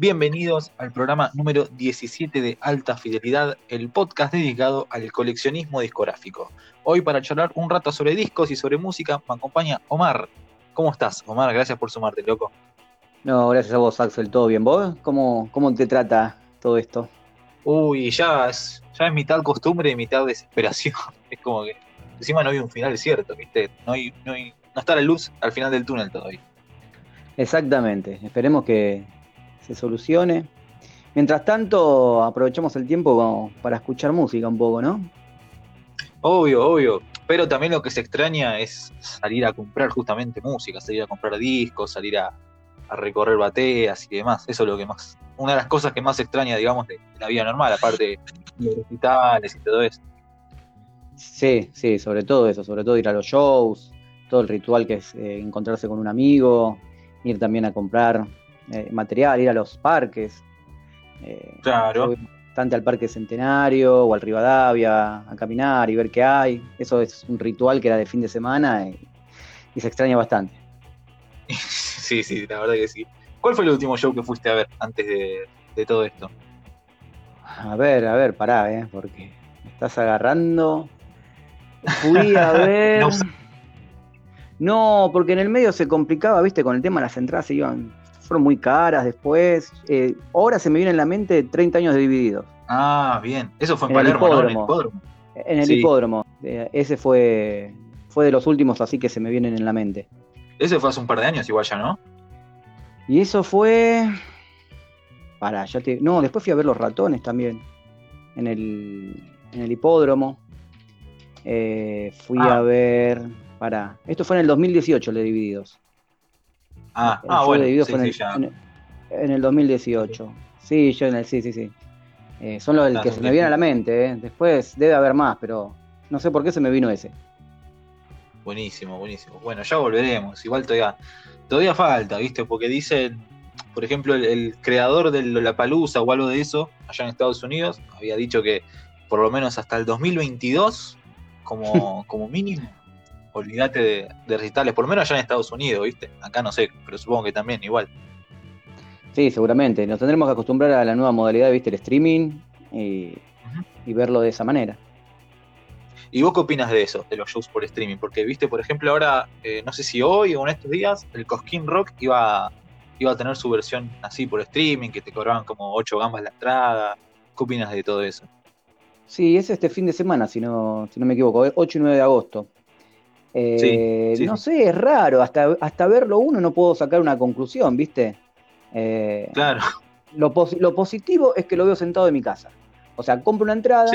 Bienvenidos al programa número 17 de Alta Fidelidad, el podcast dedicado al coleccionismo discográfico. Hoy para charlar un rato sobre discos y sobre música me acompaña Omar. ¿Cómo estás, Omar? Gracias por sumarte, loco. No, gracias a vos, Axel. ¿Todo bien? ¿Vos? ¿Cómo, cómo te trata todo esto? Uy, ya es, ya es mitad costumbre y mitad desesperación. Es como que encima no hay un final cierto, ¿viste? No, hay, no, hay, no está la luz al final del túnel todavía. Exactamente, esperemos que se solucione. Mientras tanto, aprovechamos el tiempo para escuchar música un poco, ¿no? Obvio, obvio. Pero también lo que se extraña es salir a comprar justamente música, salir a comprar discos, salir a, recorrer bateas y demás. Eso es lo que más, una de las cosas que más extraña, digamos, de, la vida normal, aparte de hospitales y todo eso. Sí, sí, sobre todo eso, sobre todo ir a los shows, todo el ritual que es eh, encontrarse con un amigo, ir también a comprar eh, material, ir a los parques. Eh, claro. Bastante al Parque Centenario o al Rivadavia a caminar y ver qué hay. Eso es un ritual que era de fin de semana y, se extraña bastante. sí, sí, la verdad que sí. ¿Cuál fue el último show que fuiste a ver antes de, todo esto? A ver, a ver, pará, ¿eh? Porque me estás agarrando. Fui a ver. No, porque en el medio se complicaba, viste, con el tema de las entradas se iban, fueron muy caras después. Eh, ahora se me viene en la mente 30 años de divididos. Ah, bien. Eso fue en, Palermo, ¿no? En el hipódromo. En el hipódromo. Eh, ese fue, fue de los últimos así que se me vienen en la mente. Ese fue hace un par de años igual ya, ¿no? Y eso fue... Para, ya te... No, después fui a ver los ratones también. En el, en el hipódromo. Eh, fui ah. a ver para Esto fue en el 2018, el de Divididos. Ah, ah bueno. sí, en, el. En, el 2018. Sí, yo en el. Sí, sí, sí. Eh, son los que se me vienen a la mente. Eh. Después debe haber más, pero no sé por qué se me vino ese. Buenísimo, buenísimo. Bueno, ya volveremos. Igual todavía, todavía falta, ¿viste? Porque dicen, por ejemplo, el, creador de la Palusa o algo de eso, allá en Estados Unidos, había dicho que por lo menos hasta el 2022, como, como mínimo, olvídate de, recitales, por lo menos allá en Estados Unidos, ¿viste? Acá no sé, pero supongo que también igual. Sí, seguramente. Nos tendremos que acostumbrar a la nueva modalidad, ¿viste? El streaming y, verlo de esa manera. ¿Y vos qué opinas de eso, de los shows por streaming? Porque, viste, por ejemplo, ahora, eh, no sé si hoy o en estos días, el Cosquín Rock iba, iba a tener su versión así por streaming, que te cobraban como 8 gambas la entrada. ¿Qué opinas de todo eso? Sí, es este fin de semana, si no, si no me equivoco, 8 y 9 de agosto. Eh, no sé, es raro, hasta, hasta verlo uno no puedo sacar una conclusión, ¿viste? Eh, claro. Lo, positivo es que lo veo sentado en mi casa. O sea, compro una entrada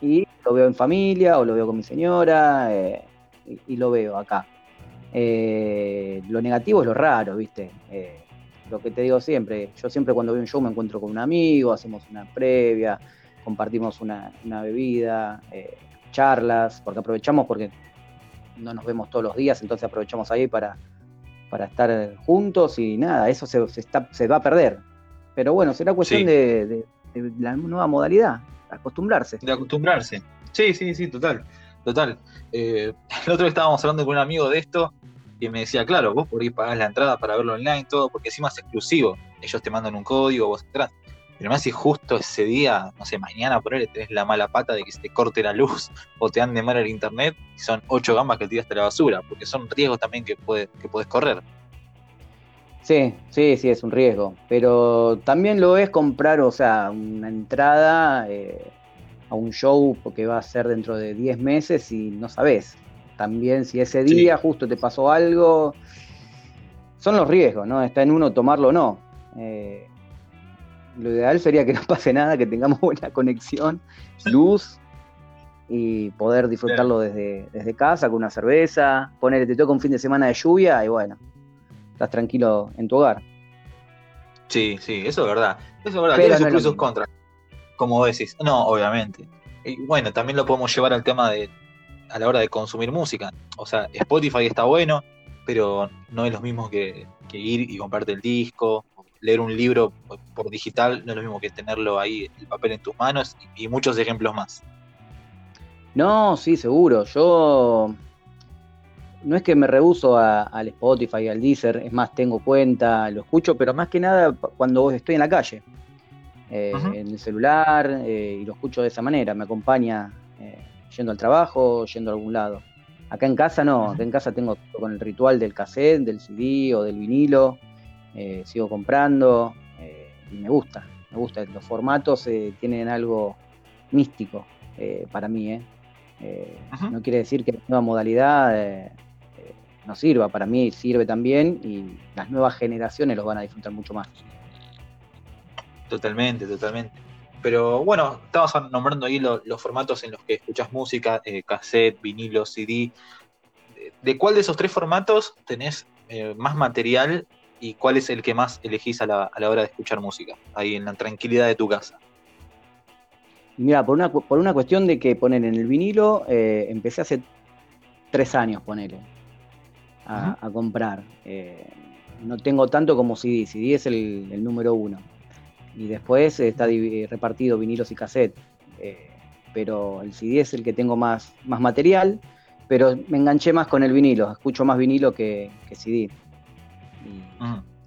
y lo veo en familia o lo veo con mi señora eh, y, lo veo acá. lo negativo es lo raro, ¿viste? lo que te digo siempre, yo siempre cuando veo un show me encuentro con un amigo, hacemos una previa, compartimos una, una bebida, charlas, porque aprovechamos porque no nos vemos todos los días, entonces aprovechamos ahí para, para estar juntos y nada, eso se, está, se va a perder. Pero bueno, será cuestión de, la nueva modalidad, acostumbrarse. De acostumbrarse. Sí, sí, sí, total. Total. Eh, el otro día estábamos hablando con un amigo de esto y me decía, claro, vos por ir pagás la entrada para verlo online, todo, porque encima es exclusivo. Ellos te mandan un código, vos entras. Pero más si justo ese día, no sé, mañana por él tenés la mala pata de que se te corte la luz o te ande mal el internet, y son ocho gambas que tiraste a la basura, porque son riesgos también que, puede, que puedes correr. Sí, sí, sí, es un riesgo. Pero también lo es comprar, o sea, una entrada eh, a un show porque va a ser dentro de 10 meses y no sabes. También si ese día justo te pasó algo, son los riesgos, ¿no? Está en uno tomarlo o no. Eh, lo ideal sería que no pase nada, que tengamos buena conexión, luz y poder disfrutarlo desde, desde casa con una cerveza. Ponerle, te toca un fin de semana de lluvia y bueno, estás tranquilo en tu hogar. Sí, sí, eso es verdad. Eso es verdad, tiene sus pros y sus contras. Como decís, no, obviamente. Y bueno, también lo podemos llevar al tema de a la hora de consumir música. O sea, Spotify está bueno, pero no es lo mismo que, que ir y comprarte el disco leer un libro por digital no es lo mismo que tenerlo ahí, el papel en tus manos y, muchos ejemplos más. No, sí, seguro. Yo no es que me rehuso al Spotify, al Deezer, es más, tengo cuenta, lo escucho, pero más que nada cuando estoy en la calle, eh, en el celular, eh, y lo escucho de esa manera, me acompaña eh, yendo al trabajo, yendo a algún lado. Acá en casa no, acá en casa tengo con el ritual del cassette, del CD o del vinilo, sigo comprando y me gusta, me gusta. Los formatos tienen algo místico para mí, No quiere decir que la nueva modalidad no sirva, para mí sirve también y las nuevas generaciones los van a disfrutar mucho más. Totalmente, totalmente. Pero bueno, estabas nombrando ahí los formatos en los que escuchas música, eh, cassette, vinilo, CD. ¿De cuál de esos tres formatos tenés eh, más material y cuál es el que más elegís a la, hora de escuchar música, ahí en la tranquilidad de tu casa? Mira, por una, por una cuestión de que poner en el vinilo, eh, empecé hace tres años, ponele a, comprar. Eh, no tengo tanto como CD, CD es el, número uno. Y después está repartido vinilos y cassette. Eh, pero el CD es el que tengo más, más material, pero me enganché más con el vinilo, escucho más vinilo que, CD.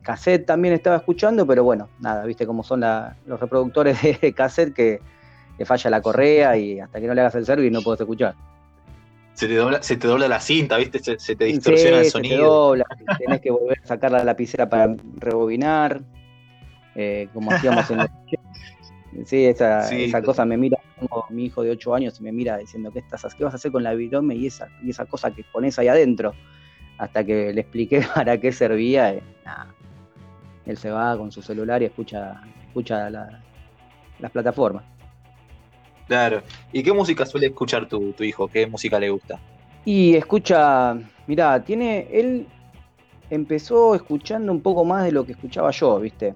Cassette también estaba escuchando, pero bueno, nada, viste cómo son los reproductores de cassette que le falla la correa y hasta que no le hagas el service no puedes escuchar se te dobla, se te dobla la cinta, ¿viste? Se, te distorsiona el sonido. Se te dobla, tenés que volver a sacar la lapicera para rebobinar, eh, como hacíamos en Sí, esa, esa cosa me mira, tengo mi hijo de 8 años y me mira diciendo, ¿qué, estás, qué vas a hacer con la virome y esa, y esa cosa que pones ahí adentro? Hasta que le expliqué para qué servía, eh, él se va con su celular y escucha, escucha las plataformas. Claro. ¿Y qué música suele escuchar tu, hijo? ¿Qué música le gusta? Y escucha, mirá, tiene, él empezó escuchando un poco más de lo que escuchaba yo, ¿viste?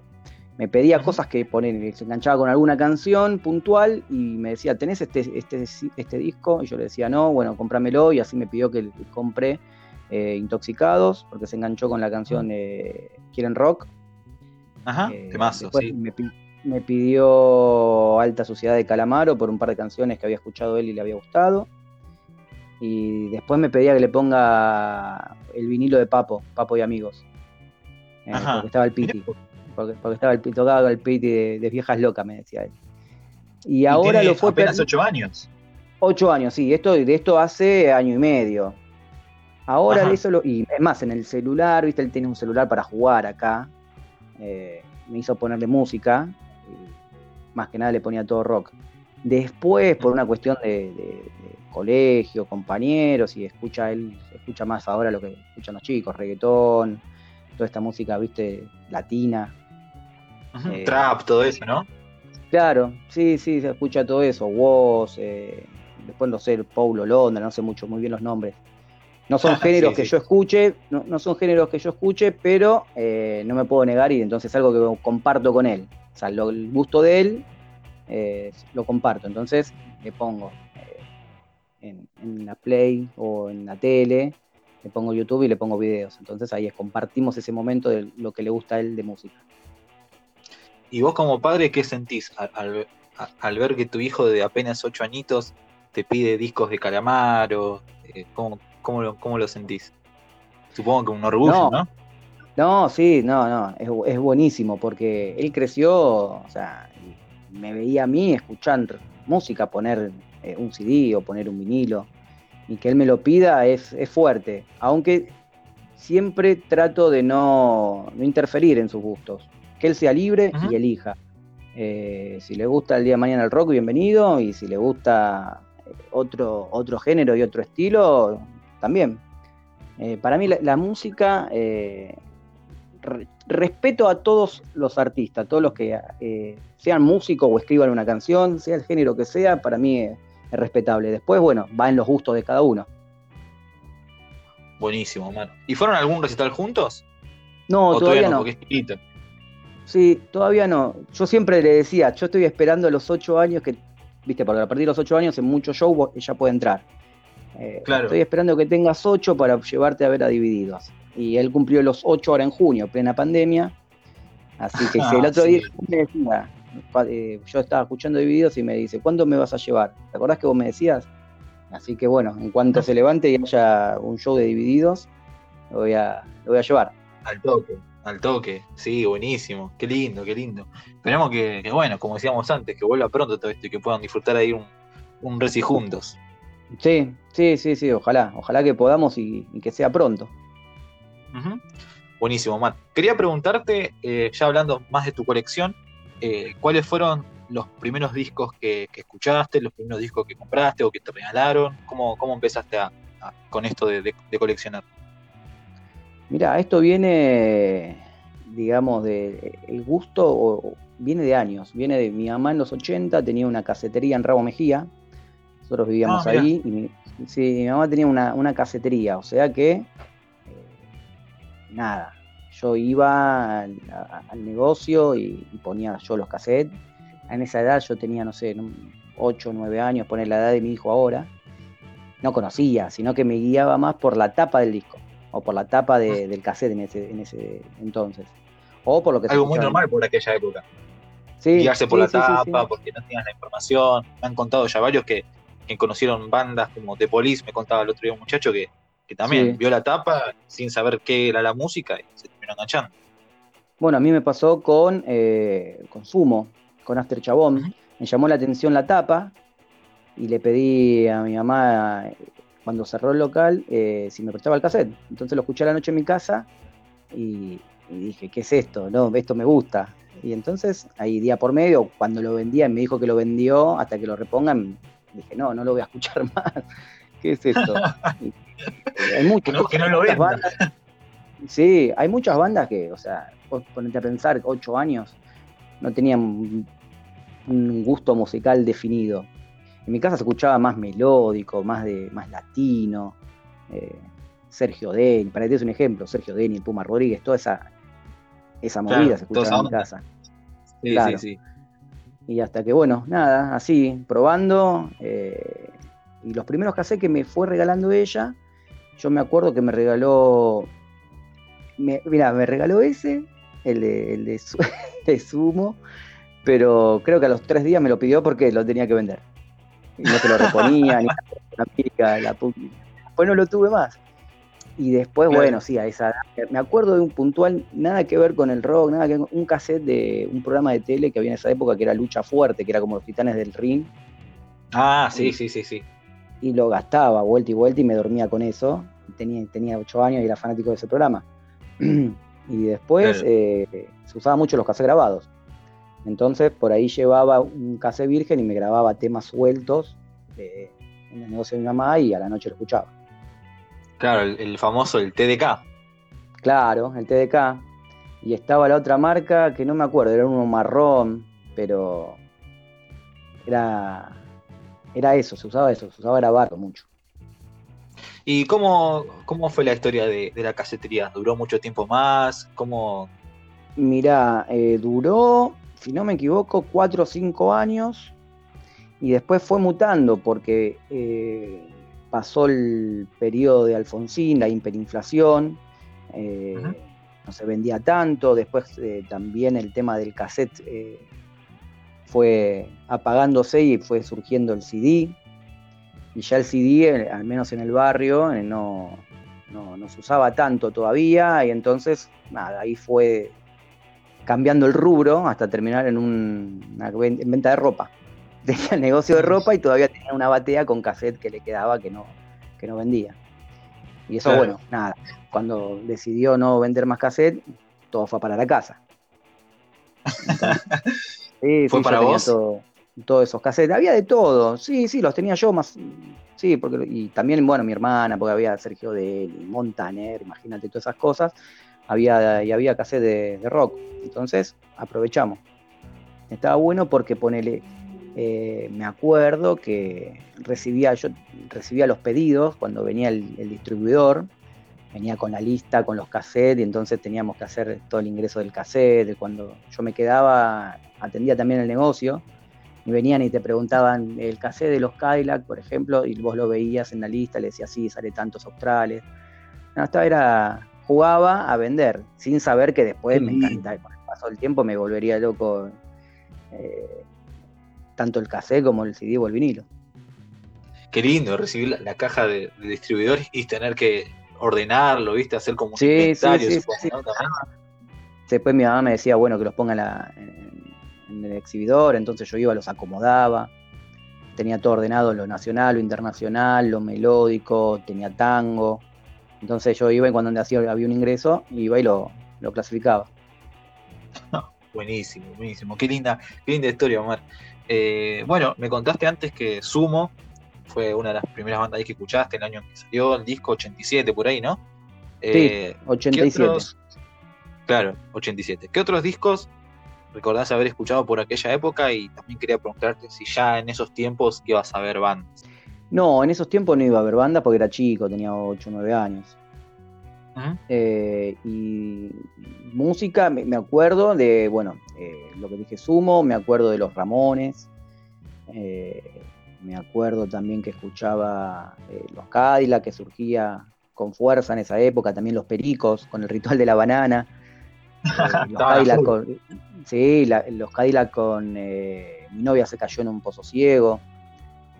Me pedía cosas que poner, se enganchaba con alguna canción puntual y me decía, ¿tenés este, este, este disco? Y yo le decía, no, bueno, cómpramelo y así me pidió que compré eh, Intoxicados, porque se enganchó con la canción eh, Quieren Rock. Ajá, eh, temazo, sí me pidió Alta Sociedad de Calamaro por un par de canciones que había escuchado él y le había gustado. Y después me pedía que le ponga el vinilo de Papo, Papo y Amigos. Eh, porque estaba el Piti. Porque, estaba el tocaba el Piti de, viejas locas, me decía él. Y, ahora lo fue. apenas ocho años. Ocho años, sí. Esto, de esto hace año y medio. Ahora eso lo. Y es más, en el celular, viste, él tiene un celular para jugar acá. Eh, me hizo ponerle música más que nada le ponía todo rock. Después, por una cuestión de, colegio, compañeros, y escucha él, escucha más ahora lo que escuchan los chicos, reggaetón, toda esta música, viste, latina. Eh, Trap, todo eso, ¿no? Claro, sí, sí, se escucha todo eso, Woz, eh, después no sé, Paulo Londra, no sé mucho, muy bien los nombres. No son géneros que yo escuche, no, son géneros que yo escuche, pero eh, no me puedo negar y entonces es algo que comparto con él. O sea, el gusto de él eh, lo comparto. Entonces le pongo eh, en, la Play o en la tele, le pongo YouTube y le pongo videos. Entonces ahí es, compartimos ese momento de lo que le gusta a él de música. ¿Y vos como padre qué sentís al, ver que tu hijo de apenas 8 añitos te pide discos de Calamaro? ¿cómo, cómo, lo, ¿Cómo lo sentís? Supongo que un orgullo, ¿no? No, sí, no, no, es, buenísimo porque él creció, o sea, me veía a mí escuchar música, poner eh, un CD o poner un vinilo, y que él me lo pida es, fuerte, aunque siempre trato de no, interferir en sus gustos, que él sea libre y elija. Eh, si le gusta el día de mañana el rock, bienvenido, y si le gusta otro, otro género y otro estilo, también. para mí la, música respeto a todos los artistas, todos los que eh, sean músicos o escriban una canción, sea el género que sea, para mí es, respetable. Después, bueno, va en los gustos de cada uno. Buenísimo, mano. ¿Y fueron a algún recital juntos? No, todavía, no. sí, todavía no. Yo siempre le decía, yo estoy esperando los ocho años que, viste, porque a partir de los ocho años en muchos shows ella puede entrar. Eh, claro. Estoy esperando que tengas ocho para llevarte a ver a Divididos y él cumplió los ocho horas en junio, plena pandemia. Así que si el otro día me decía, eh, yo estaba escuchando videos y me dice, ¿cuándo me vas a llevar? ¿Te acordás que vos me decías? Así que bueno, en cuanto se levante y haya un show de divididos, lo voy a, lo voy a llevar. Al toque, al toque, sí, buenísimo, qué lindo, qué lindo. Esperemos que, bueno, como decíamos antes, que vuelva pronto todo esto y que puedan disfrutar ahí un, un Reci juntos. Sí, sí, sí, sí, ojalá, ojalá que podamos y, que sea pronto. Buenísimo, Matt. Quería preguntarte, eh, ya hablando más de tu colección, eh, ¿cuáles fueron los primeros discos que, escuchaste, los primeros discos que compraste o que te regalaron? ¿Cómo, cómo empezaste con esto de, coleccionar? Mira, esto viene, digamos, de el gusto viene de años. Viene de mi mamá en los 80, tenía una casetería en Rabo Mejía. Nosotros vivíamos ah, ahí. Y mi, sí, mi mamá tenía una, casetería, o sea que eh, nada, yo iba al, negocio y, ponía yo los cassettes. En esa edad yo tenía, no sé, 8 o 9 años, poner la edad de mi hijo ahora. No conocía, sino que me guiaba más por la tapa del disco o por la tapa ah. del cassette en ese, en ese entonces. O por lo que Algo muy normal por aquella época. Sí, Guiarse por la tapa, porque no tenían la información. Me han contado ya varios que, que, conocieron bandas como The Police, me contaba el otro día un muchacho que, que también vio la tapa sin saber qué era la música y se terminó enganchando. Bueno, a mí me pasó con, eh, con Sumo, con Aster Chabón. Me llamó la atención la tapa y le pedí a mi mamá, cuando cerró el local, eh, si me prestaba el cassette. Entonces lo escuché a la noche en mi casa y, dije, ¿qué es esto? No, esto me gusta. Y entonces, ahí día por medio, cuando lo vendía, me dijo que lo vendió, hasta que lo repongan, dije, no, no lo voy a escuchar más. ¿Qué es esto? hay muchas, bandas. Sí, hay muchas bandas que, o sea, vos ponete a pensar, ocho años, no tenían un gusto musical definido. En mi casa se escuchaba más melódico, más de más latino. Eh, Sergio Deni, para que te des un ejemplo, Sergio Deni, Puma Rodríguez, toda esa, esa movida se escuchaba en mi casa. Sí, sí, sí. Y hasta que, bueno, nada, así, probando. Eh, y los primeros cassettes que me fue regalando ella, yo me acuerdo que me regaló. mira, me regaló ese, el de, el de, Sumo, pero creo que a los tres días me lo pidió porque lo tenía que vender. Y no se lo reponía, ni la la Después no lo tuve más. Y después, bueno, sí, a esa me acuerdo de un puntual, nada que ver con el rock, nada que ver, un cassette de un programa de tele que había en esa época que era Lucha Fuerte, que era como los titanes del ring. Ah, sí, sí, sí, sí y lo gastaba vuelta y vuelta y me dormía con eso. Tenía, tenía 8 años y era fanático de ese programa. y después eh, se usaba mucho los cassettes grabados. Entonces por ahí llevaba un cassette virgen y me grababa temas sueltos en el negocio de mi mamá y a la noche lo escuchaba. Claro, el, famoso, el TDK. Claro, el TDK. Y estaba la otra marca que no me acuerdo, era uno marrón, pero era era eso, se usaba eso, se usaba grabarlo mucho. ¿Y cómo, cómo fue la historia de, la casetería? ¿Duró mucho tiempo más? ¿Cómo? Mirá, eh, duró, si no me equivoco, cuatro o cinco años y después fue mutando porque eh, pasó el periodo de Alfonsín, la hiperinflación, eh, no se vendía tanto, después también el tema del cassette fue apagándose y fue surgiendo el CD. Y ya el CD, eh, al menos en el barrio, eh, no, no, se usaba tanto todavía. Y entonces, nada, ahí fue cambiando el rubro hasta terminar en una venta de ropa. Tenía el negocio de ropa y todavía tenía una batea con cassette que le quedaba que no, que no vendía. Y eso, bueno, nada. Cuando decidió no vender más cassette, todo fue para la casa. Sí, ¿Fue para vos? todos esos cassettes. Había de todo, sí, sí, los tenía yo más. Sí, porque, y también, bueno, mi hermana, porque había Sergio de Montaner, imagínate todas esas cosas. Había, y había cassette de, rock. Entonces, aprovechamos. Estaba bueno porque ponele. Eh, me acuerdo que recibía, yo recibía los pedidos cuando venía el distribuidor venía con la lista, con los cassettes, y entonces teníamos que hacer todo el ingreso del cassette. Cuando yo me quedaba, atendía también el negocio, y venían y te preguntaban el cassette de los Cadillac, por ejemplo, y vos lo veías en la lista, le decías, sí, sale tantos australes. No, esta era, jugaba a vender, sin saber que después me encantaba, con el paso del tiempo me volvería loco eh, tanto el cassette como el CD o el vinilo. qué lindo recibir la, caja de, distribuidores y tener que ordenarlo, ¿viste? Hacer como un sí, inventario, sí, sí, Después mi mamá me decía, bueno, que los ponga en, en, el exhibidor, entonces yo iba, los acomodaba. Tenía todo ordenado, lo nacional, lo internacional, lo melódico, tenía tango. Entonces yo iba y cuando hacía, había un ingreso, iba y lo, lo clasificaba. buenísimo, buenísimo. Qué linda, qué linda historia, Omar. Eh, bueno, me contaste antes que Sumo fue una de las primeras bandas que escuchaste el año en que salió el disco 87, por ahí, ¿no? Eh, sí, 87. claro, 87. ¿Qué otros discos recordás haber escuchado por aquella época? Y también quería preguntarte si ya en esos tiempos ibas a ver bandas. No, en esos tiempos no iba a ver bandas porque era chico, tenía 8 o 9 años. Eh, y música, me, acuerdo de, bueno, eh, lo que dije Sumo, me acuerdo de los Ramones, eh, me acuerdo también que escuchaba los Cadillac, que surgía con fuerza en esa época, también los Pericos, con el ritual de la banana. los Cadillac con, sí, los Cadillac con Mi novia se cayó en un pozo ciego.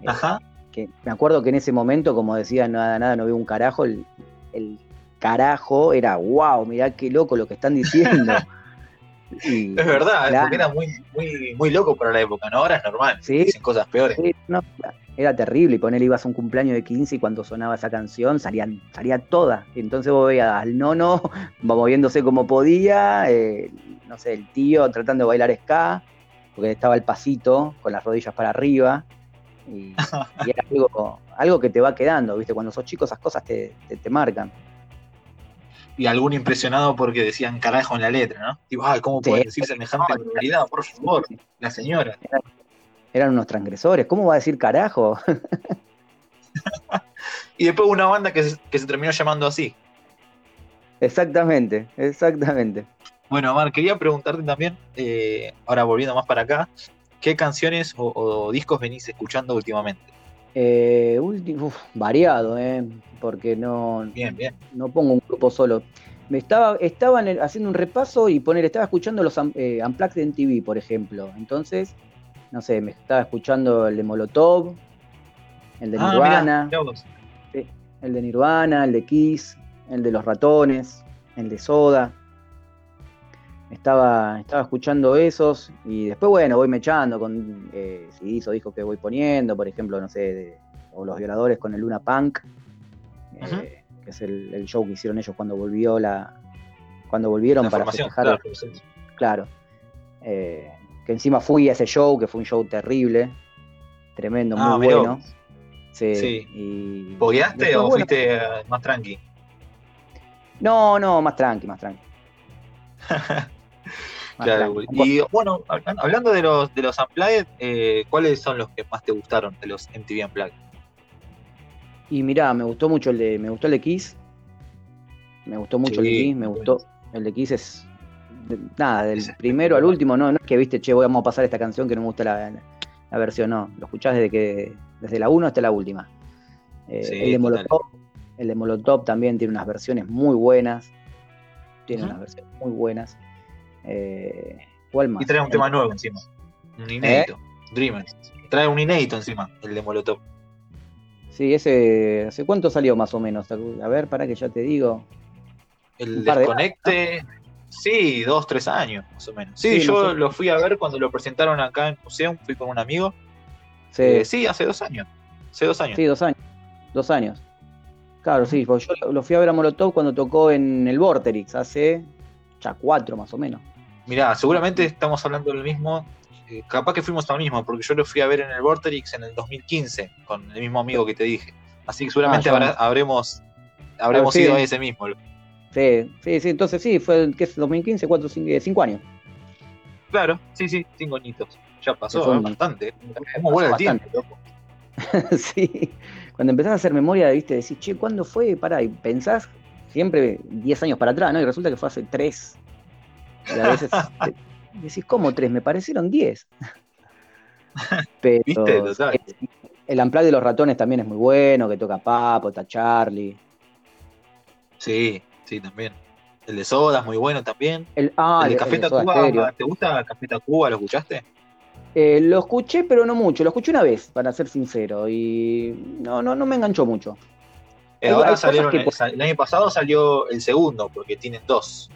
Ajá. Que me acuerdo que en ese momento, como decía, nada, nada, no veo un carajo, el carajo, era wow, mirá qué loco lo que están diciendo. es verdad, porque era muy, muy, muy loco para la época, ¿no? Ahora es normal, ¿Sí? dicen cosas peores. era terrible, y poner ibas a un cumpleaños de 15 y cuando sonaba esa canción salían, salía toda. Entonces vos veías al nono moviéndose como podía, eh, no sé, el tío tratando de bailar ska, porque estaba el pasito con las rodillas para arriba. Y, era algo, que te va quedando, ¿viste? Cuando sos chico esas cosas te, te marcan y algún impresionado porque decían carajo en la letra, ¿no? Tipo, ay, ¿cómo puede decir semejante realidad? Por favor, la señora. Eran, unos transgresores, ¿cómo va a decir carajo? y después una banda que se, terminó llamando así. Exactamente, exactamente. Bueno, Omar, quería preguntarte también, eh, ahora volviendo más para acá, ¿qué canciones o, discos venís escuchando últimamente? Eh, variado, ¿eh? porque no, no pongo un grupo solo. Me estaba, estaba haciendo un repaso y poner, estaba escuchando los eh, Unplugged en TV, por ejemplo. Entonces, no sé, me estaba escuchando el de Molotov, el de ah, Nirvana, el de Nirvana, el de Kiss, el de los ratones, el de Soda. Estaba, estaba escuchando esos y después, bueno, voy mechando con eh, CDs o discos que voy poniendo, por ejemplo, no sé, o los violadores con el Luna Punk, eh, que es el, show que hicieron ellos cuando volvió la cuando volvieron para festejar. Claro. Eh, que encima fui a ese show, que fue un show terrible, tremendo, ah, muy bueno. Sí. sí. o fuiste más tranqui? No, no, más tranqui, más tranqui. claro, y bueno, hablando de los de los Unplugged, eh, ¿cuáles son los que más te gustaron de los MTV Unplugged? Y mirá, me gustó mucho el de. Me gustó el de Kiss. Me gustó mucho el de Kiss, me gustó. El de Kiss es. nada, del primero al último, no, no es que viste, che, vamos a pasar esta canción que no me gusta la, versión, no. Lo escuchás desde que. desde la 1 hasta la última. Eh, el de Molotov. El de Molotov también tiene unas versiones muy buenas. Tiene unas versiones muy buenas. Eh, ¿Cuál más? Y trae un tema nuevo encima. Un inédito. ¿Eh? Trae un inédito encima, el de Molotov. Sí, ese. ¿Hace cuánto salió más o menos? A ver, para que ya te digo. El desconecte. sí, dos, tres años, más o menos. Sí, yo lo fui a ver cuando lo presentaron acá en Museo, fui con un amigo. Sí, eh, sí hace dos años. Hace dos años. Sí, dos años. Dos años. Claro, sí, yo lo fui a ver a Molotov cuando tocó en el Vorterix, hace ya cuatro más o menos. Mirá, seguramente estamos hablando del mismo eh, capaz que fuimos al mismo, porque yo lo fui a ver en el Vorterix en el 2015, con el mismo amigo que te dije. Así que seguramente ah, habremos, habremos ido a ese mismo. Sí, sí, sí, entonces sí, fue ¿qué es 2015, 4, 5 años. Claro, sí, sí, cinco añitos. Ya pasó bastante. ¿Cómo vuelve el tiempo, loco? sí, cuando empezás a hacer memoria, viste, decís, che, ¿cuándo fue? Pará, y pensás siempre 10 años para atrás, ¿no? Y resulta que fue hace 3. Y a veces decís, ¿cómo tres? Me parecieron diez. Pero el Amplag de los ratones también es muy bueno, que toca Papo, está Charlie. Sí, sí, también. El de Soda es muy bueno también. El, ah, el de Café Tacuba, ¿te gusta Café Tacuba? ¿Lo escuchaste? Eh, lo escuché, pero no mucho. Lo escuché una vez, para ser sincero, y no, no, no me enganchó mucho. Eh, ahora salieron, el, año pasado salió el segundo, porque tienen dos.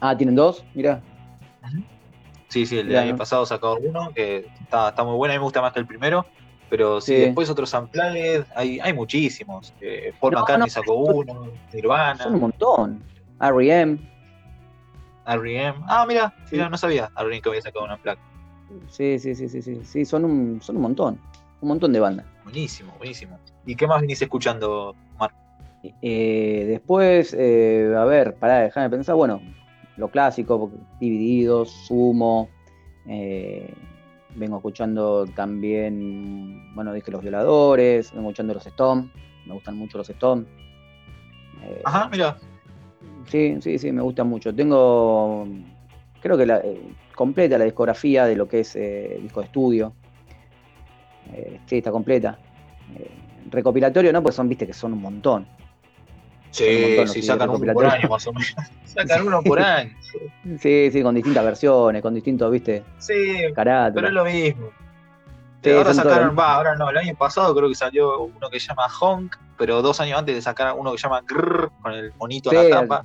Ah, ¿tienen dos? Mira. Sí, sí, el año pasado sacó uno, que está, está muy bueno, a mí me gusta más que el primero. Pero sí, después otros Unplugged, hay, hay muchísimos. Eh, Paul McCartney sacó uno, Nirvana. Son un montón. R.E.M. R.E.M. Ah, mira, mira, no sabía R.E.M. que había sacado una placa. Sí, sí, sí, sí, sí, sí, son un, son un montón. Un montón de bandas. Buenísimo, buenísimo. ¿Y qué más viniste escuchando, Mark? Eh, después, eh, a ver, para dejarme pensar, bueno, lo clásico, Divididos, Sumo, eh, vengo escuchando también, bueno, dije Los Violadores, vengo escuchando los Stones, me gustan mucho los Stones. Eh, Ajá, mira. Sí, sí, sí, me gusta mucho. Tengo, creo que la, eh, completa la discografía de lo que es eh, disco de estudio. sí, está completa. recopilatorio, ¿no? Pues son, viste, que son un montón. Sí, sí, sacan uno por año más o menos. sacan uno por año. Sí, sí, con distintas versiones, con distintos, viste, sí, Pero es lo mismo. ahora sacaron, va, ahora no, el año pasado creo que salió uno que se llama Honk, pero dos años antes de sacar uno que se llama Grrr, con el monito en la tapa.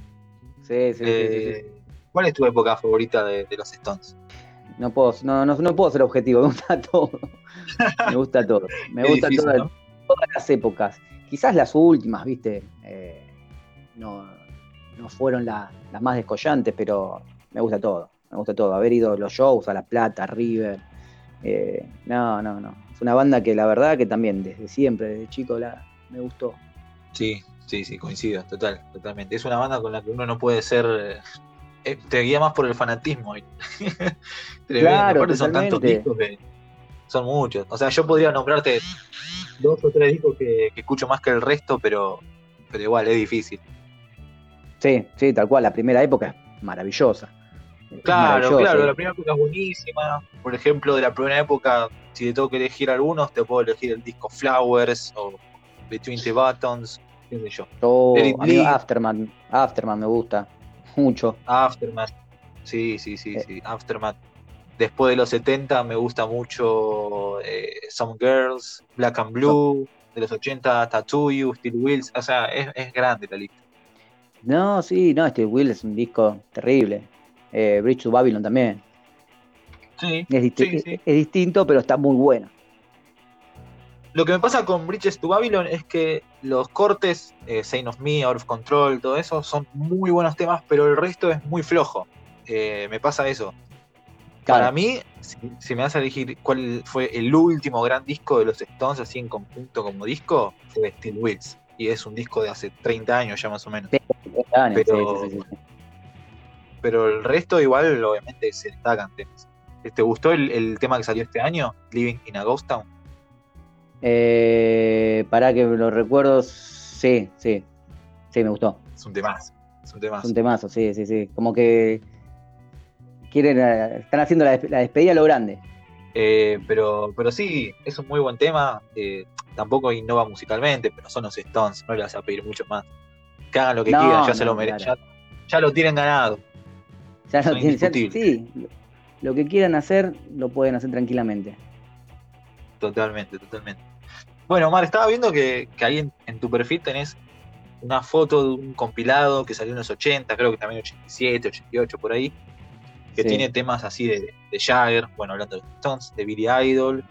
Sí, sí, eh, sí, ¿Cuál es tu época favorita de, los Stones? No puedo, no, no, puedo ser objetivo, me gusta todo. me gusta todo. Me gusta todas las épocas. Quizás las últimas, viste. Eh, no, no fueron las más descollantes, pero me gusta todo, me gusta todo. Haber ido a los shows, a La Plata, a River. Eh, no, no, no. Es una banda que la verdad que también desde siempre, desde chico, la, me gustó. Sí, sí, sí, coincido, total, totalmente. Es una banda con la que uno no puede ser. Eh, te guía más por el fanatismo. claro, son tantos discos que son muchos. O sea, yo podría nombrarte dos o tres discos que, que escucho más que el resto, pero, pero igual es difícil. Sí, sí, tal cual. La primera época es maravillosa. Claro, claro, la primera época es buenísima. Por ejemplo, de la primera época, si te tengo que elegir algunos, te puedo elegir el disco Flowers o Between the Buttons, qué sé yo. Oh, Aftermath, Aftermath me gusta mucho. Aftermath, sí, sí, sí, eh. sí, Aftermath. Después de los 70 me gusta mucho eh, Some Girls, Black and Blue, de los 80 Tattoo You, Steel Wheels, o sea, es, es grande la lista. No, sí, no, este Will es un disco terrible. Eh, Bridge to Babylon también. Sí es, distinto, pero está muy bueno. Lo que me pasa con Bridges to Babylon es que los cortes, eh, Saint of Me, Out of Control, todo eso, son muy buenos temas, pero el resto es muy flojo. Eh, me pasa eso. Para mí, si, me vas a elegir cuál fue el último gran disco de los Stones, así en conjunto como disco, fue Steel Wheels. Y es un disco de hace 30 años ya más o menos pero, el resto igual obviamente se destacan temas. ¿Te gustó el, tema que salió este año, Living in a Ghost Town? Eh, para que lo recuerdo, sí, sí, sí, me gustó. Es un temazo, es un temazo. Es un temazo, sí, sí, sí. Como que quieren, eh, están haciendo la, despedida a lo grande. Eh, pero, pero sí, es un muy buen tema. Eh, tampoco innova musicalmente, pero son los Stones, no le vas a pedir mucho más que hagan lo que quieran, ya se lo merecen, ya, lo tienen ganado. Ya lo tienen, sí, lo que quieran hacer, lo pueden hacer tranquilamente. Totalmente, totalmente. Bueno, Omar, estaba viendo que, ahí en, tu perfil tenés una foto de un compilado que salió en los 80, creo que también 87, 88, por ahí, que tiene temas así de, de Jagger, bueno, hablando de Stones, de Billy Idol,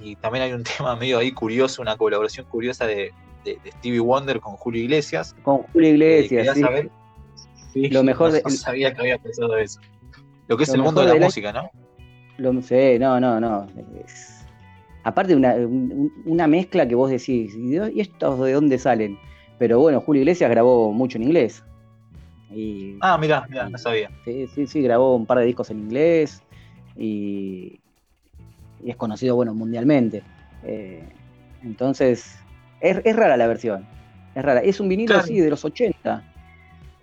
y también hay un tema medio ahí curioso, una colaboración curiosa de, de, Stevie Wonder con Julio Iglesias. Con Julio Iglesias, sí. lo mejor de, no sabía que había pensado eso. Lo que es el mundo de la, música, ¿no? Lo, sé, no, no, no. aparte una, una mezcla que vos decís, ¿y estos de dónde salen? Pero bueno, Julio Iglesias grabó mucho en inglés. Y, ah, mirá, mirá, no sabía. Sí, sí, sí, grabó un par de discos en inglés y, y es conocido, bueno, mundialmente. Eh, entonces, es, rara la versión. Es rara. Es un vinilo así de los 80.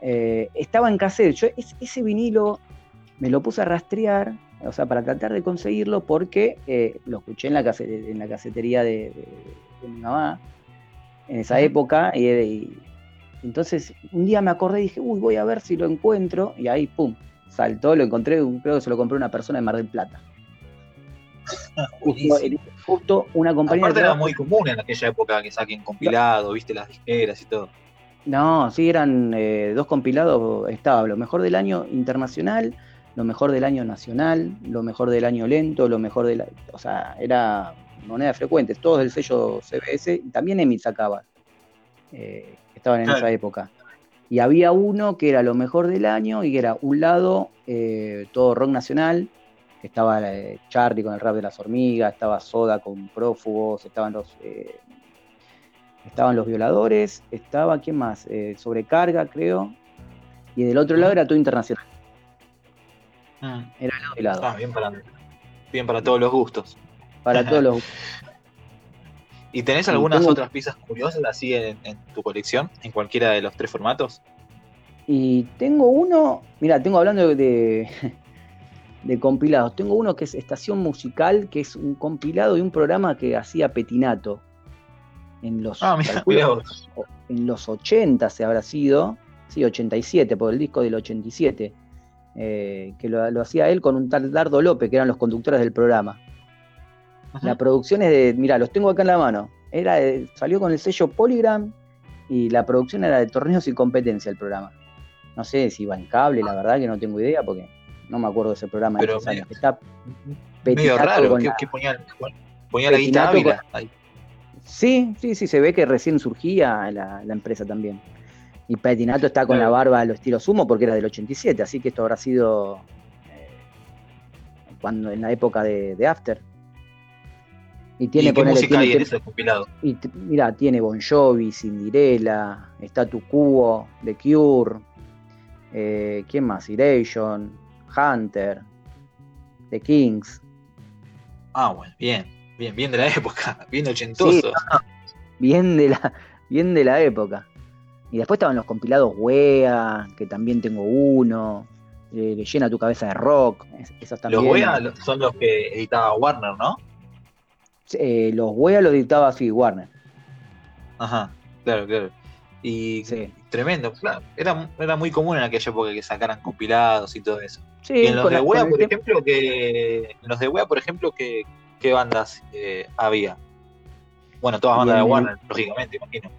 Eh, estaba en cassette. Yo ese vinilo me lo puse a rastrear, o sea, para tratar de conseguirlo, porque eh, lo escuché en la, en la casetería de, mi mamá en esa época. Y, entonces un día me acordé y dije, uy, voy a ver si lo encuentro. Y ahí, pum, saltó, lo encontré. Creo que se lo compré una persona de Mar del Plata. justo, una compañía. Aparte era muy común en aquella época que saquen compilados, viste las disqueras y todo. No, sí, eran eh, dos compilados, estaba lo mejor del año internacional, lo mejor del año nacional, lo mejor del año lento, lo mejor de la. O sea, era moneda frecuente, todos del sello CBS, también Emi sacaba, eh, estaban en esa época. Y había uno que era lo mejor del año y que era un lado eh, todo rock nacional, estaba eh, Charlie con el rap de las hormigas, estaba Soda con prófugos, estaban los eh, estaban los violadores, estaba quién más, sobrecarga creo, y del otro lado era todo internacional. Mm. Era lado y lado. Ah, bien para, bien para todos los gustos. Para todos los gustos. ¿Y tenés algunas otras piezas curiosas así en, tu colección, en cualquiera de los tres formatos? Y tengo uno, mira, tengo hablando de, de compilados, tengo uno que es Estación Musical, que es un compilado de un programa que hacía Petinato. En los, ah, en los 80 se habrá sido, sí, 87, por el disco del 87, eh, que lo, lo hacía él con un tal Dardo López, que eran los conductores del programa. La producción es de, mira, los tengo acá en la mano. Era salió con el sello Polygram y la producción era de torneos y competencia el programa. No sé si iba en cable, la verdad que no tengo idea porque no me acuerdo de ese programa. Pero medio, Está medio raro, que, ponía, la guitarra ahí. Sí, sí, sí, se ve que recién surgía la, empresa también. Y Petinato está con la barba a lo estilo sumo porque era del 87, así que esto habrá sido eh, cuando en la época de After. Y tiene, qué música hay en ese compilado? Y mira, tiene Bon Jovi, Cinderella, Statu Quo, The Cure, eh, ¿quién más? Iration, Hunter, The Kings. Ah, bueno, bien, bien, bien de la época, bien ochentoso. bien, de la, bien de la época. Y después estaban los compilados Wea, que también tengo uno, eh, que llena tu cabeza de rock. Esos también. Los Wea son los que editaba Warner, ¿no? Eh, los Wea los dictaba así Warner. Ajá, claro, claro. Y tremendo, claro. Era, era muy común en aquella época que sacaran compilados y todo eso. y en los de Wea, por ejemplo, que. En los de Wea, por ejemplo, ¿qué, bandas eh, había? Bueno, todas bandas de Warner, lógicamente, imagino.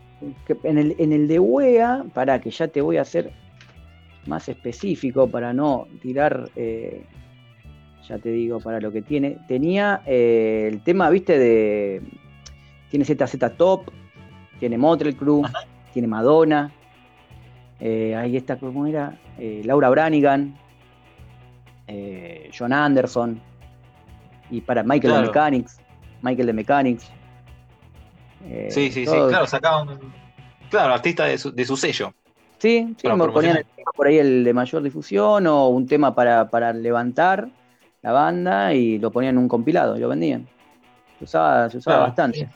en, el, en el de Wea, para que ya te voy a hacer más específico para no tirar eh, ya te digo para lo que tiene. Tenía eh, el tema, viste, de. Tiene ZZ Top, tiene Motrel Crew, tiene Madonna. Eh, ahí está, ¿cómo era? Eh, Laura Branigan, John Anderson. Y para Michael de Mechanics. Michael de Mechanics. sí, sí, sí, claro, sacaban. Claro, artista de su, de su sello. Sí, sí, me ponían por ahí el de mayor difusión o un tema para, para levantar la banda y lo ponían en un compilado y lo vendían. Se usaba, se usaba bastante.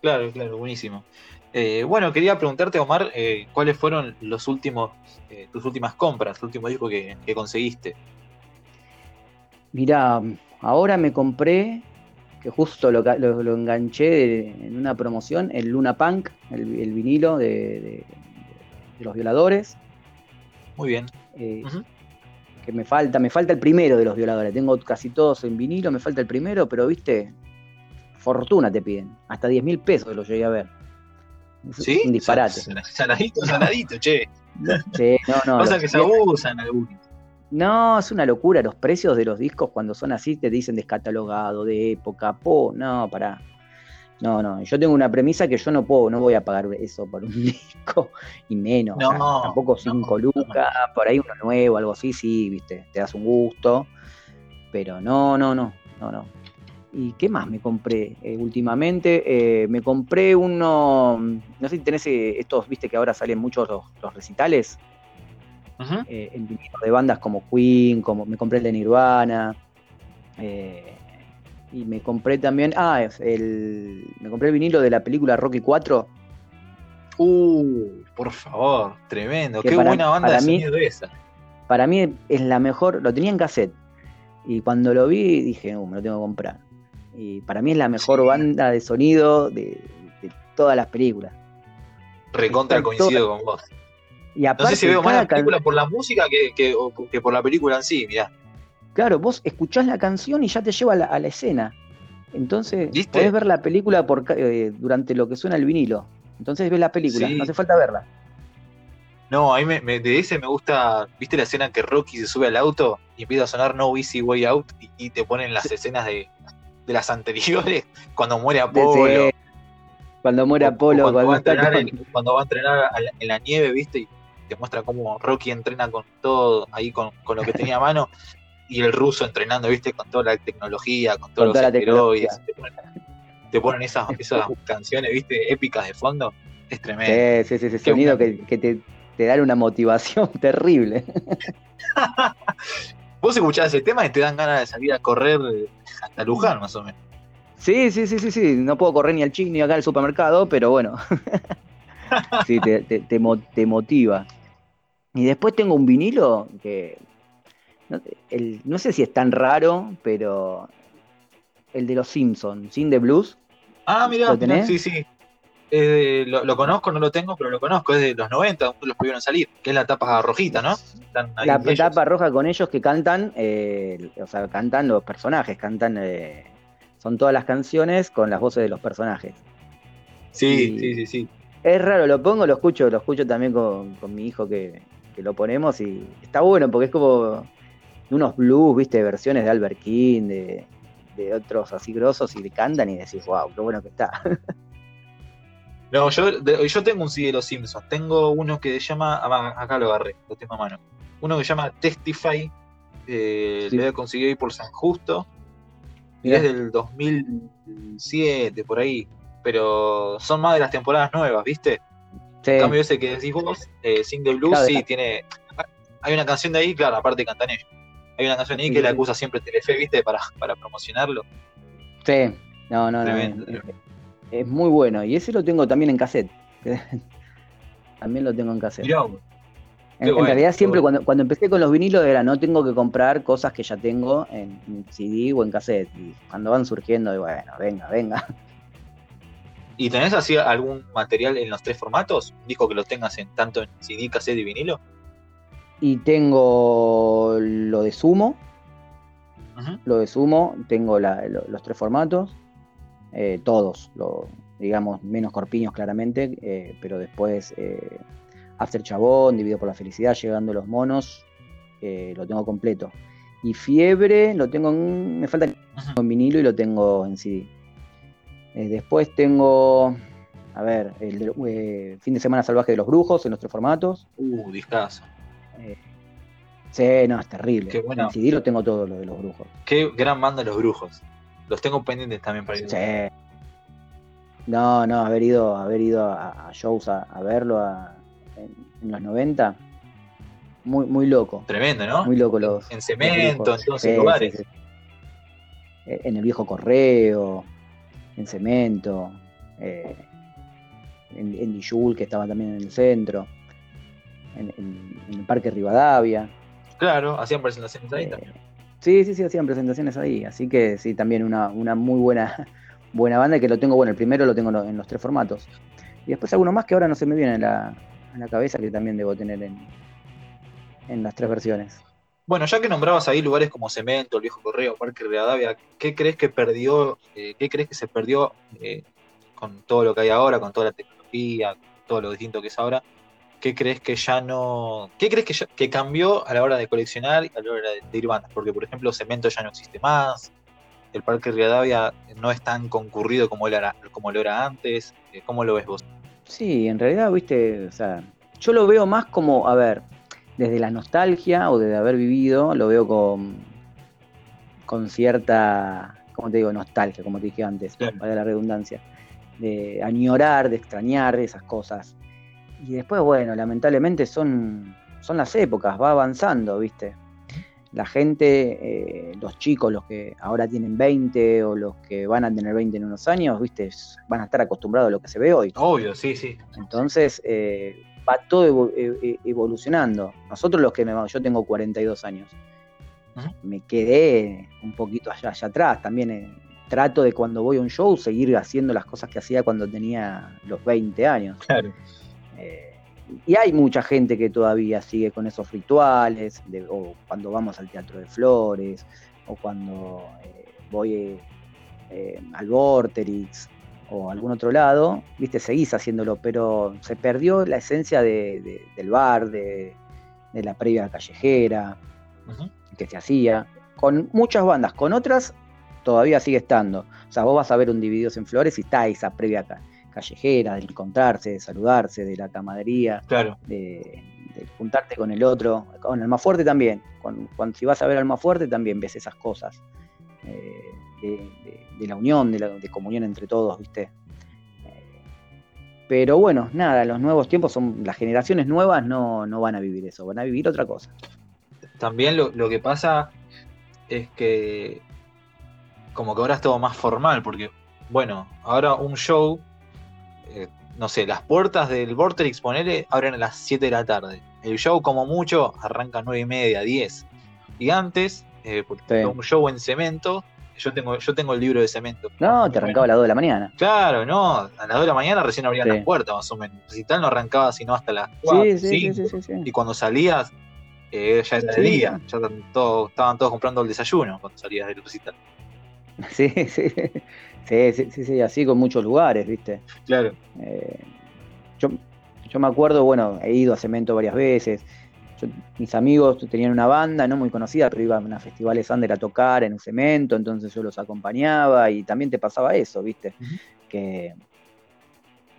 Claro, claro, buenísimo. Eh, bueno, quería preguntarte, Omar, eh, ¿cuáles fueron los últimos, eh, tus últimas compras, el último disco que, conseguiste? Mirá, ahora me compré, que justo lo, enganché en una promoción, el Luna Punk, el, vinilo de, los violadores. Muy bien que me falta, me falta el primero de los violadores. Tengo casi todos en vinilo, me falta el primero, pero viste, fortuna te piden. Hasta 10 mil pesos lo llegué a ver. ¿Sí? Un disparate. Saladito, saladito, che. Sí, no, no. Pasa que se abusan algunos. No, es una locura. Los precios de los discos cuando son así te dicen descatalogado, de época, po. No, para no, no, yo tengo una premisa que yo no puedo, no voy a pagar eso por un disco y menos. No, tampoco cinco lucas, por ahí uno nuevo, algo así, sí, viste, te das un gusto. Pero no, no, no, no, no. ¿Y qué más me compré eh, últimamente? Eh, me compré uno, no sé si tenés eh, estos, viste que ahora salen muchos los, recitales. en de bandas como Queen, como me compré el de Nirvana. Eh, y me compré también. Ah, el, me compré el vinilo de la película Rocky 4. Uh, por favor, tremendo. Qué buena banda de sonido esa. Para mí es la mejor. Lo tenía en cassette. Y cuando lo vi dije, uh, me lo tengo que comprar. Y para mí es la mejor banda de sonido de, todas las películas. Recontra coincido con vos. Y aparte, no sé si veo más la película por la música que, que, por la película en sí, mirá. claro, vos escuchás la canción y ya te lleva a la, escena. Entonces, podés ver la película por, eh, durante lo que suena el vinilo. Entonces ves la película, no hace falta verla. No, a mí me, de ese me gusta, ¿viste la escena que Rocky se sube al auto y empieza a sonar No Easy Way Out y, te ponen las escenas de, las anteriores cuando muere Apolo? Cuando muere Apolo. Cuando, va a entrenar, cuando, va a entrenar en la nieve, ¿viste? Y te muestra cómo Rocky entrena con todo, ahí con, lo que tenía a mano, y el ruso entrenando, ¿viste? Con toda la tecnología, con todos los esteroides. Te ponen, esas, esas canciones, ¿viste? Épicas de fondo. Es tremendo. Sí, sí, sí, ese sonido que, que te, te dan una motivación terrible. Vos escuchás ese tema y te dan ganas de salir a correr hasta Luján, más o menos. Sí, sí, sí, sí, sí. No puedo correr ni al chino ni acá al supermercado, pero bueno. sí, te, te, motiva. Y después tengo un vinilo que. No, sé si es tan raro, pero. El de los Simpsons, Sin de Blues. Ah, mira, sí, sí lo, conozco, no lo tengo, pero lo conozco, es de los 90, los pudieron salir, que es la tapa rojita, ¿no? la tapa roja con ellos que cantan, eh, o sea, cantan los personajes, cantan, eh, son todas las canciones con las voces de los personajes. Sí, sí, sí, sí. Es raro, lo pongo, lo escucho, lo escucho también con, mi hijo que, lo ponemos y está bueno porque es como unos blues, viste, versiones de Albert King, de, de otros así grosos y le cantan y decís, wow, qué bueno que está. No, yo, yo tengo un CD de los Simpsons. Tengo uno que se llama. Ah, acá lo agarré, lo tengo a mano. Uno que se llama Testify. Eh, Lo he conseguido por San Justo. Y es del 2007, por ahí. Pero son más de las temporadas nuevas, ¿viste? Sí. En cambio, ese que decís vos, eh, Sing the Blues, sí, tiene. Hay una canción de ahí, claro, aparte cantan ellos. Hay una canción ahí que la acusa siempre Telefe, ¿viste? Para, para promocionarlo. Sí, no, no, no es muy bueno. Y ese lo tengo también en cassette. también lo tengo en cassette. en, realidad siempre cuando, cuando empecé con los vinilos era no tengo que comprar cosas que ya tengo en, CD o en cassette. Y cuando van surgiendo, bueno, venga, venga. ¿Y tenés así algún material en los tres formatos? ¿Dijo que lo tengas en tanto en CD, cassette y vinilo? Y tengo lo de Sumo. Lo de Sumo, tengo los tres formatos. Eh, todos, lo, digamos, menos Corpiños claramente, eh, pero después eh, After Chabón, Dividido por la Felicidad, Llegando los Monos, lo tengo completo. Y Fiebre lo tengo en, me falta en vinilo y lo tengo en CD. después tengo, a ver, el Fin de Semana Salvaje de los Brujos en nuestros formatos. Uh, discazo. sí, no, es terrible. En CD lo tengo todo lo de los brujos. Qué gran banda los brujos. Los tengo pendientes también para ir. Sí. No, no, haber ido, haber ido a, shows a, verlo en, los 90. Muy, muy loco. Tremendo, ¿no? Muy loco los. En cemento, en todos esos lugares. En el viejo correo, en cemento, eh, en, en Dijul, que estaba también en el centro, en, el Parque Rivadavia. Claro, hacían presentaciones ahí eh, también. Sí, sí, sí, hacían presentaciones ahí. Así que sí, también una, muy buena, buena banda que lo tengo, bueno, el primero lo tengo en los tres formatos. Y después alguno más que ahora no se me viene en la, cabeza que también debo tener en, las tres versiones. Bueno, ya que nombrabas ahí lugares como Cemento, el Viejo Correo, Parque Rivadavia, ¿qué crees que perdió, eh, qué crees que se perdió eh, con todo lo que hay ahora, con toda la tecnología, todo lo distinto que es ahora? ¿Qué crees que ya no. ¿Qué crees que, que cambió a la hora de coleccionar y a la hora de, ir bandas? Porque, por ejemplo, Cemento ya no existe más, el Parque Riadavia no es tan concurrido como, era, como lo era antes. Eh, ¿Cómo lo ves vos? Sí, en realidad, viste, o sea, yo lo veo más como, a ver, desde la nostalgia o desde haber vivido, lo veo con, con cierta, como te digo, nostalgia, como te dije antes, para la redundancia, de añorar, de extrañar esas cosas y después, bueno, lamentablemente son, son las épocas, va avanzando, ¿viste? La gente, eh, los chicos, los que ahora tienen 20 o los que van a tener 20 en unos años, ¿viste? Van a estar acostumbrados a lo que se ve hoy. Obvio, sí, sí. Entonces, eh, va todo e, evolucionando. Nosotros los que me, yo tengo 42 años, me quedé un poquito allá, allá atrás. También eh, trato de cuando voy a un show seguir haciendo las cosas que hacía cuando tenía los 20 años. Claro. Eh, y hay mucha gente que todavía sigue con esos rituales, o cuando vamos al Teatro de Flores, o cuando eh, voy eh, al Vorterix, o algún otro lado, viste, seguís haciéndolo, pero se perdió la esencia del bar, de, la previa callejera, que se hacía, con muchas bandas, con otras todavía sigue estando. O sea, vos vas a ver un Divididos en Flores y está esa previa callejera, de encontrarse, de saludarse, de la camadería, claro. de, juntarte con el otro, con el más fuerte también. Cuando, si vas a ver al más fuerte también ves esas cosas. Eh, de, la unión, de, la, de comunión entre todos, ¿viste? Pero bueno, nada, los nuevos tiempos son, las generaciones nuevas no, van a vivir eso, van a vivir otra cosa. También lo, que pasa es que como que ahora es todo más formal, porque, bueno, ahora un show, no sé, las puertas del Vortex, ponele, abren a las 7 de la tarde. El show, como mucho, arranca a 9 y media, 10. Y antes, eh, un show en cemento, yo tengo, yo tengo el libro de cemento. No, te arrancaba a las 2 de la mañana. Claro, no, a las 2 de la mañana recién abrían las puertas, más o menos. El tal no arrancaba sino hasta las 4, sí, sí, sí, Y cuando salías, eh, ya era de día, ya todos, estaban todos comprando el desayuno cuando salías del recital. Sí, sí, sí, sí, sí, así con muchos lugares, ¿viste? Claro. Eh, yo, yo me acuerdo, bueno, he ido a Cemento varias veces, mis amigos tenían una banda no muy conocida, pero iban a festivales under a tocar en un cemento, entonces yo los acompañaba y también te pasaba eso, ¿viste? que,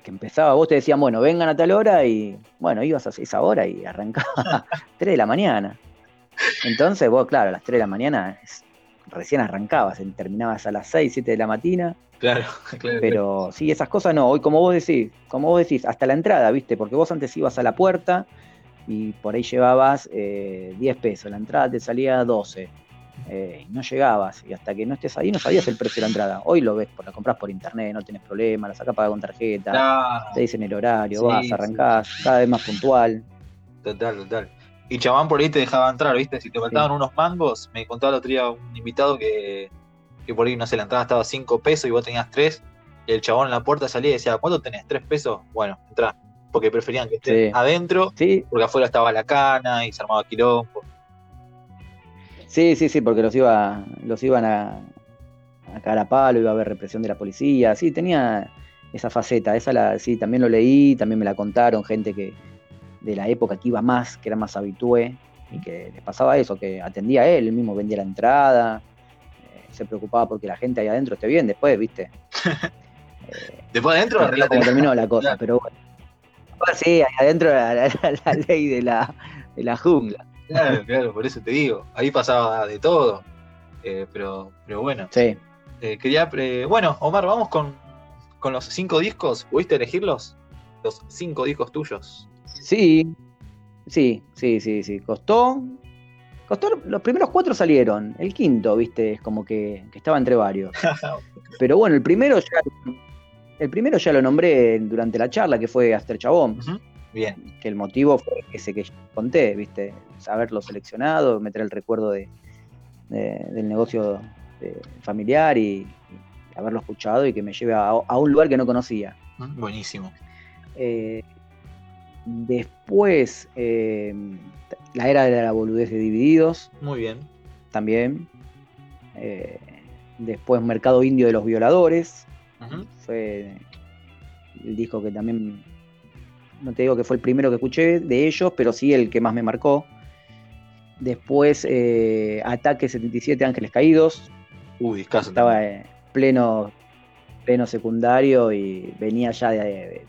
que empezaba, vos te decían, bueno, vengan a tal hora y bueno, ibas a esa hora y arrancaba a 3 de la mañana. Entonces vos, claro, a las 3 de la mañana recién arrancabas, terminabas a las 6, 7 de la mañana. Claro, claro. Pero sí, esas cosas no. Hoy, como vos decís, como vos decís, hasta la entrada, ¿viste? Porque vos antes ibas a la puerta y por ahí llevabas 10 eh, pesos, la entrada te salía 12. Eh, no llegabas y hasta que no estés ahí no sabías el precio de la entrada. Hoy lo ves, la compras por internet, no tienes problema, la sacas paga con tarjeta, te dicen el horario, vas, arrancás, cada vez más puntual. Total, total. Y chabán por ahí te dejaba entrar, ¿viste? Si te faltaban unos mangos, me contaba el otro día un invitado que, que por ahí, no sé, la entrada estaba a 5 pesos y vos tenías 3, y el chabón en la puerta salía y decía, ¿cuánto tenés? ¿3 pesos? Bueno, entrá porque preferían que esté adentro, porque afuera estaba la cana y se armaba quilombo. Sí, sí, sí, porque los iba, los iban a, a cara a palo, iba a haber represión de la policía, sí, tenía esa faceta, esa la, sí, también lo leí, también me la contaron, gente que de la época que iba más, que era más habitué, y que les pasaba eso, que atendía a él, él mismo vendía la entrada, eh, se preocupaba porque la gente ahí adentro esté bien, después, viste. después adentro, como terminó la cosa, pero bueno. Sí, ahí adentro la, la, ley de la, de la jungla. Claro, claro, por eso te digo. Ahí pasaba de todo. Eh, pero, pero bueno. Sí. Eh, quería. bueno, Omar, vamos con, con los cinco discos. ¿Pudiste elegirlos? Los cinco discos tuyos. Sí, sí, sí, sí, sí. Costó. Costó. Los primeros cuatro salieron. El quinto, viste, es como que, que estaba entre varios. pero bueno, el primero ya el primero ya lo nombré durante la charla, que fue Aster Chabón. Bien. Que el motivo fue ese que conté, ¿viste? Saberlo seleccionado, meter el recuerdo de, del negocio familiar y, haberlo escuchado y que me lleve a, un lugar que no conocía. Buenísimo. Eh, después, eh, la era de la boludez de Divididos. Muy bien. También. Eh, después, Mercado Indio de los Violadores. Fue el disco que también, no te digo que fue el primero que escuché de ellos, pero sí el que más me marcó. Después eh, Ataque 77 Ángeles Caídos. Uy, discaso. Estaba en pleno, pleno secundario y venía ya de, de,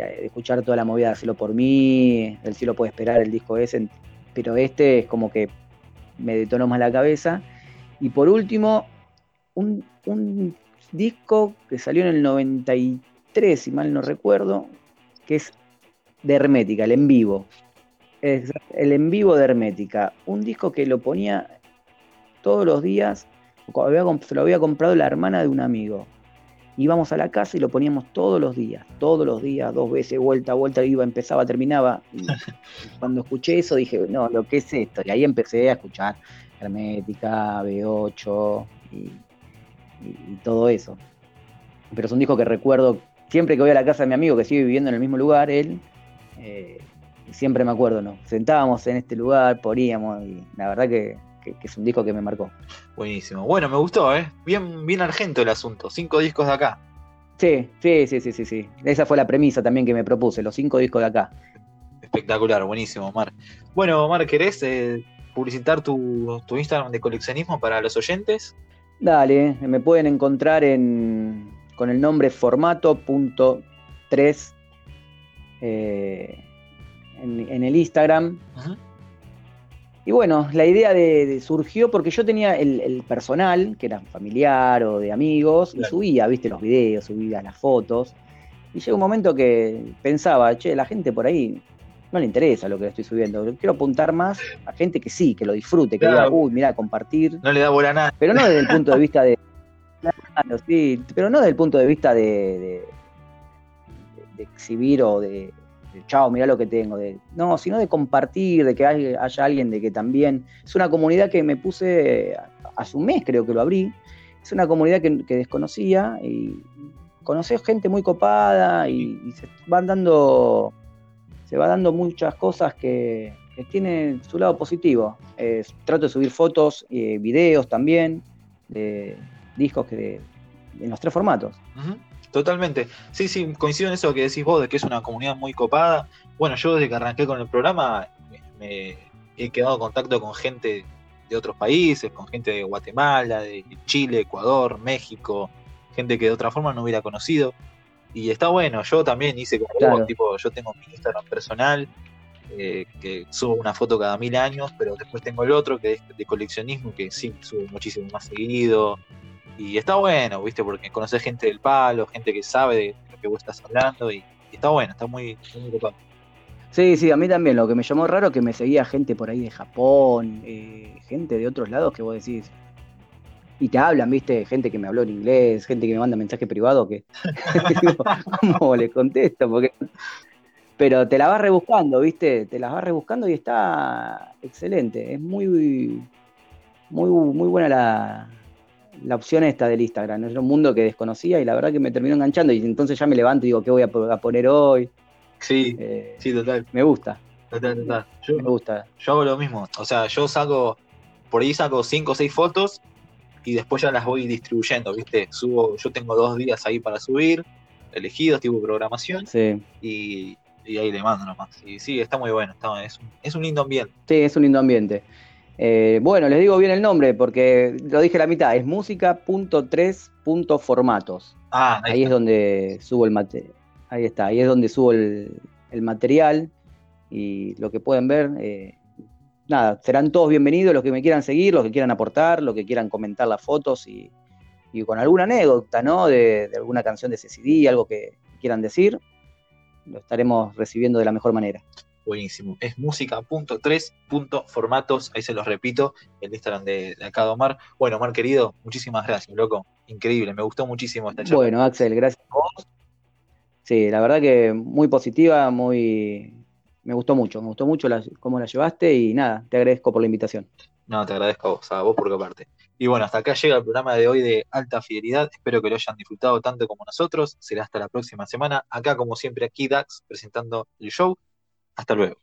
escuchar toda la movida de Cielo por mí, El cielo puede esperar, el disco ese, pero este es como que me detonó más la cabeza. Y por último, un, un disco que salió en el 93, si mal no recuerdo, que es de Hermética, el en vivo. El en vivo de Hermética. Un disco que lo ponía todos los días, se lo había comprado la hermana de un amigo. Íbamos a la casa y lo poníamos todos los días, todos los días, dos veces, vuelta, vuelta, iba, empezaba, terminaba. Y cuando escuché eso dije, no, lo que es esto. Y ahí empecé a escuchar Hermética, B8 y y, todo eso. Pero es un disco que recuerdo siempre que voy a la casa de mi amigo que sigue viviendo en el mismo lugar, él, eh, siempre me acuerdo, ¿no? Sentábamos en este lugar, poníamos, y la verdad que, es un disco que me marcó. Buenísimo. Bueno, me gustó, ¿eh? Bien, bien argento el asunto. Cinco discos de acá. Sí, sí, sí, sí, sí, sí. Esa fue la premisa también que me propuse, los cinco discos de acá. Espectacular, buenísimo, Omar. Bueno, Omar, ¿querés eh, publicitar tu, tu Instagram de coleccionismo para los oyentes? Dale, me pueden encontrar en, con el nombre formato.3 eh, en, el Instagram. Y bueno, la idea de, surgió porque yo tenía el, personal, que era familiar o de amigos, y subía, viste, los videos, subía las fotos. Y llegó un momento que pensaba, che, la gente por ahí no le interesa lo que estoy subiendo. Quiero apuntar más a gente que sí, que lo disfrute, que diga, uy, mira, compartir. No le da bola a nada. Pero no desde el punto de vista de. Claro, sí, pero no desde el punto de vista de, de, exhibir o de, chao, mira lo que tengo. De, no, sino de compartir, de que haya, alguien de que también. Es una comunidad que me puse hace un mes, creo que lo abrí. Es una comunidad que, desconocía y conocí gente muy copada y se van dando se va dando muchas cosas que, tienen su lado positivo. trato de subir fotos, y videos también, de discos que de, en los tres formatos. Totalmente. Sí, sí, coincido en eso que decís vos, de que es una comunidad muy copada. Bueno, yo desde que arranqué con el programa me, he quedado en contacto con gente de otros países, con gente de Guatemala, de Chile, Ecuador, México, gente que de otra forma no hubiera conocido. Y está bueno, yo también hice como tipo, yo tengo mi Instagram personal, eh, que subo una foto cada mil años, pero después tengo el otro que es de coleccionismo, que sí, subo muchísimo más seguido. Y está bueno, ¿viste? Porque conoces gente del palo, gente que sabe de lo que vos estás hablando, y, está bueno, está muy, muy Sí, sí, a mí también. Lo que me llamó raro es que me seguía gente por ahí de Japón, eh, gente de otros lados que vos decís, y te hablan, viste, gente que me habló en inglés, gente que me manda mensaje privado que ¿cómo le contesto? Porque pero te la vas rebuscando, viste, te la vas rebuscando y está excelente, es muy muy muy buena la, la opción esta del Instagram, es un mundo que desconocía y la verdad que me terminó enganchando y entonces ya me levanto y digo, ¿qué voy a, poner hoy? Sí, eh, sí, total. Me gusta. Total, total. Yo, me gusta. Yo hago lo mismo, o sea, yo saco, por ahí saco cinco o seis fotos y después ya las voy distribuyendo, ¿viste? Subo, yo tengo dos días ahí para subir, elegidos, tipo programación, sí. y, ahí le mando nomás. Y sí, está muy bueno, es, un, es un lindo ambiente. Sí, es un lindo ambiente. Eh, bueno, les digo bien el nombre porque lo dije a la mitad, es música.3.formatos. Ah, ahí, es donde subo el material. Ahí está, ahí es donde subo el, material y lo que pueden ver, eh, nada, serán todos bienvenidos los que me quieran seguir, los que quieran aportar, los que quieran comentar las fotos y, con alguna anécdota, ¿no? De, alguna canción de ese CD, algo que quieran decir, lo estaremos recibiendo de la mejor manera. Buenísimo. Es música.3.formatos, ahí se los repito, el Instagram de, de, acá de Omar. Bueno, Omar querido, muchísimas gracias, loco. Increíble, me gustó muchísimo esta charla. Bueno, Axel, gracias a vos. Sí, la verdad que muy positiva, muy, me gustó mucho, me gustó mucho cómo la llevaste y nada, te agradezco por la invitación. No, te agradezco a vos, a vos por parte. Y bueno, hasta acá llega el programa de hoy de Alta Fidelidad. Espero que lo hayan disfrutado tanto como nosotros. Será hasta la próxima semana. Acá, como siempre, aquí Dax presentando el show. Hasta luego.